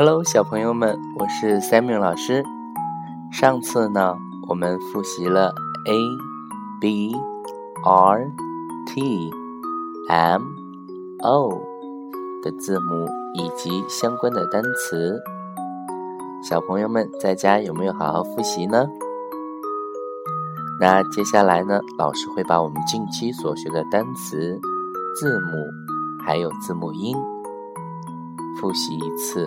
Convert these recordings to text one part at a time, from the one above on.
Hello，小朋友们，我是 Samuel 老师。上次呢，我们复习了 A、B、R、T、M、O 的字母以及相关的单词。小朋友们在家有没有好好复习呢？那接下来呢，老师会把我们近期所学的单词、字母还有字母音复习一次。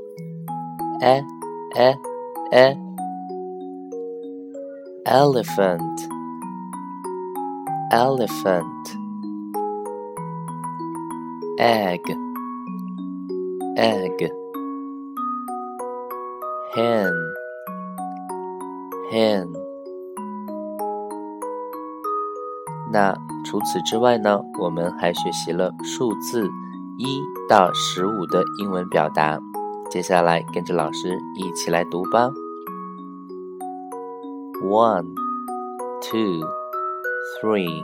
e e e elephant elephant egg egg hen hen 那除此之外呢，我们还学习了数字一到十五的英文表达。接下来跟着老师一起来读吧。One, two, three,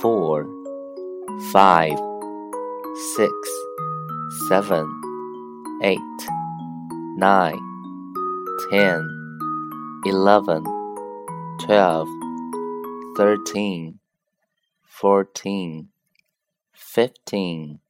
four, five, six, seven, eight, nine, ten, eleven, twelve, thirteen, fourteen, fifteen.